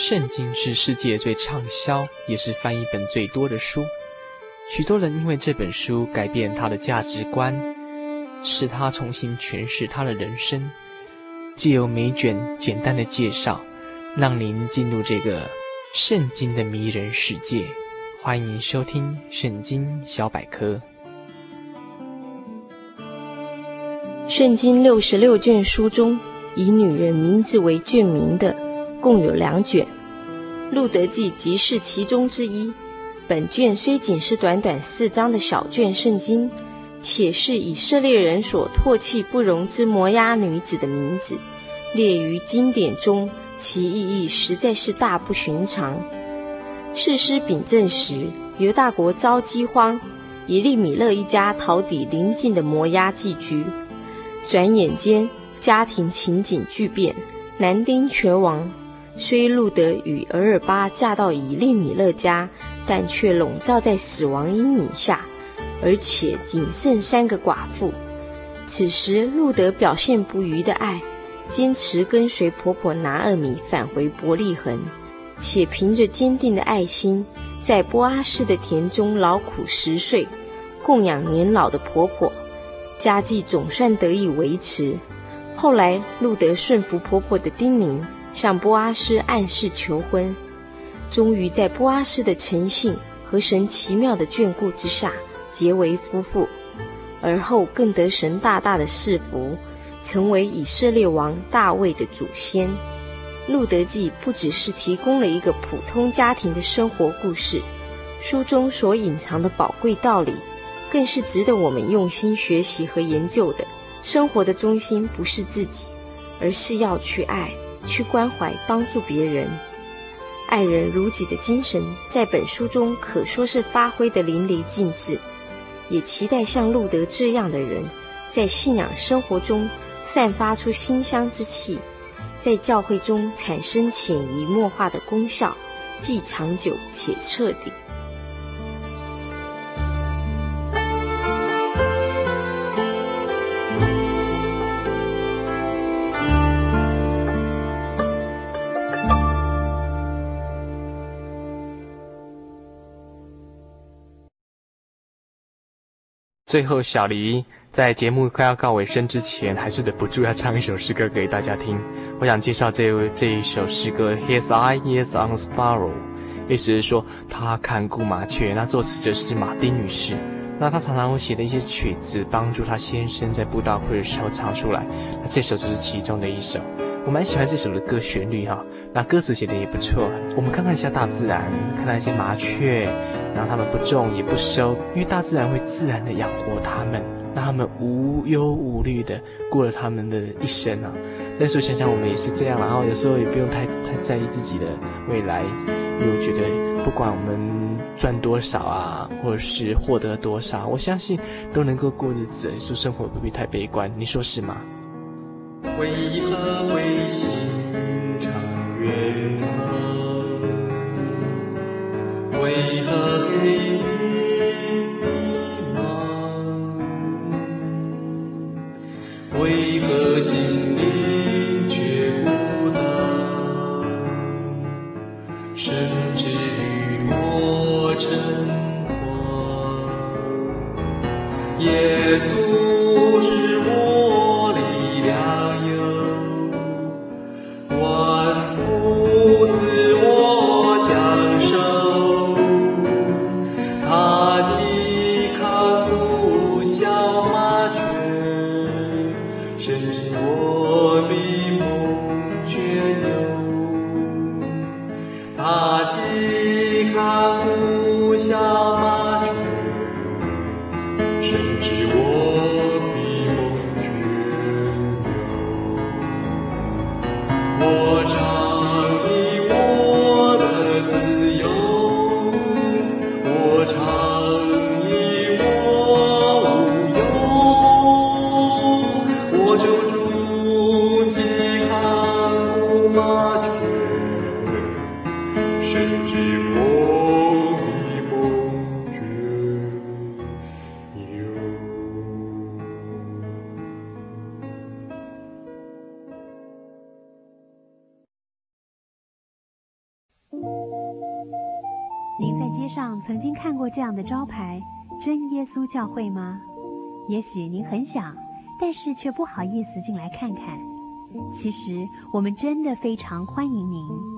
圣经是世界最畅销，也是翻译本最多的书。许多人因为这本书改变他的价值观，使他重新诠释他的人生。借由每卷简单的介绍，让您进入这个圣经的迷人世界。欢迎收听《圣经小百科》。圣经六十六卷书中，以女人名字为卷名的共有两卷，《路德记》即是其中之一。本卷虽仅是短短四章的小卷圣经，且是以色列人所唾弃不容之摩押女子的名字列于经典中，其意义实在是大不寻常。士师秉政时，犹大国遭饥荒，以利米勒一家逃抵邻近的摩押寄居。转眼间，家庭情景巨变，男丁全亡。虽路得与俄珥巴嫁到以利米勒家，但却笼罩在死亡阴影下，而且仅剩三个寡妇。此时，路得表现不渝的爱，坚持跟随婆婆拿俄米返回伯利恒，且凭着坚定的爱心，在波阿斯的田中劳苦十岁，供养年老的婆婆。家计总算得以维持。后来，路得顺服婆婆的叮咛，向波阿斯暗示求婚，终于在波阿斯的诚信和神奇妙的眷顾之下结为夫妇。而后更得神大大的赐福，成为以色列王大卫的祖先。路得记不只是提供了一个普通家庭的生活故事，书中所隐藏的宝贵道理。更是值得我们用心学习和研究的。生活的中心不是自己，而是要去爱、去关怀、帮助别人。爱人如己的精神，在本书中可说是发挥得淋漓尽致。也期待像路德这样的人，在信仰生活中散发出馨香之气，在教会中产生潜移默化的功效，既长久且彻底。最后，小黎在节目快要告尾声之前，还是忍不住要唱一首诗歌给大家听。我想介绍这位这一首诗歌，His eyes on the sparrow，意思是说他看顾麻雀。那作词者是马丁女士。那她常常会写的一些曲子，帮助她先生在布道会的时候唱出来。那这首就是其中的一首。我蛮喜欢这首的歌旋律哈，那歌词写的也不错。我们看看一下大自然，看那些麻雀，然后它们不种也不收，因为大自然会自然的养活它们，让它们无忧无虑的过了他们的一生啊。那时候想想我们也是这样，然后有时候也不用太太在意自己的未来，因为我觉得不管我们赚多少啊，或者是获得多少，我相信都能够过日子，说生活不必太悲观，你说是吗？为何会心常远方？为何黑云迷茫？为何心灵却孤单？甚至于多彷徨？耶稣是您在街上曾经看过这样的招牌真耶稣教会吗？也许您很想但是却不好意思进来看看。其实我们真的非常欢迎您。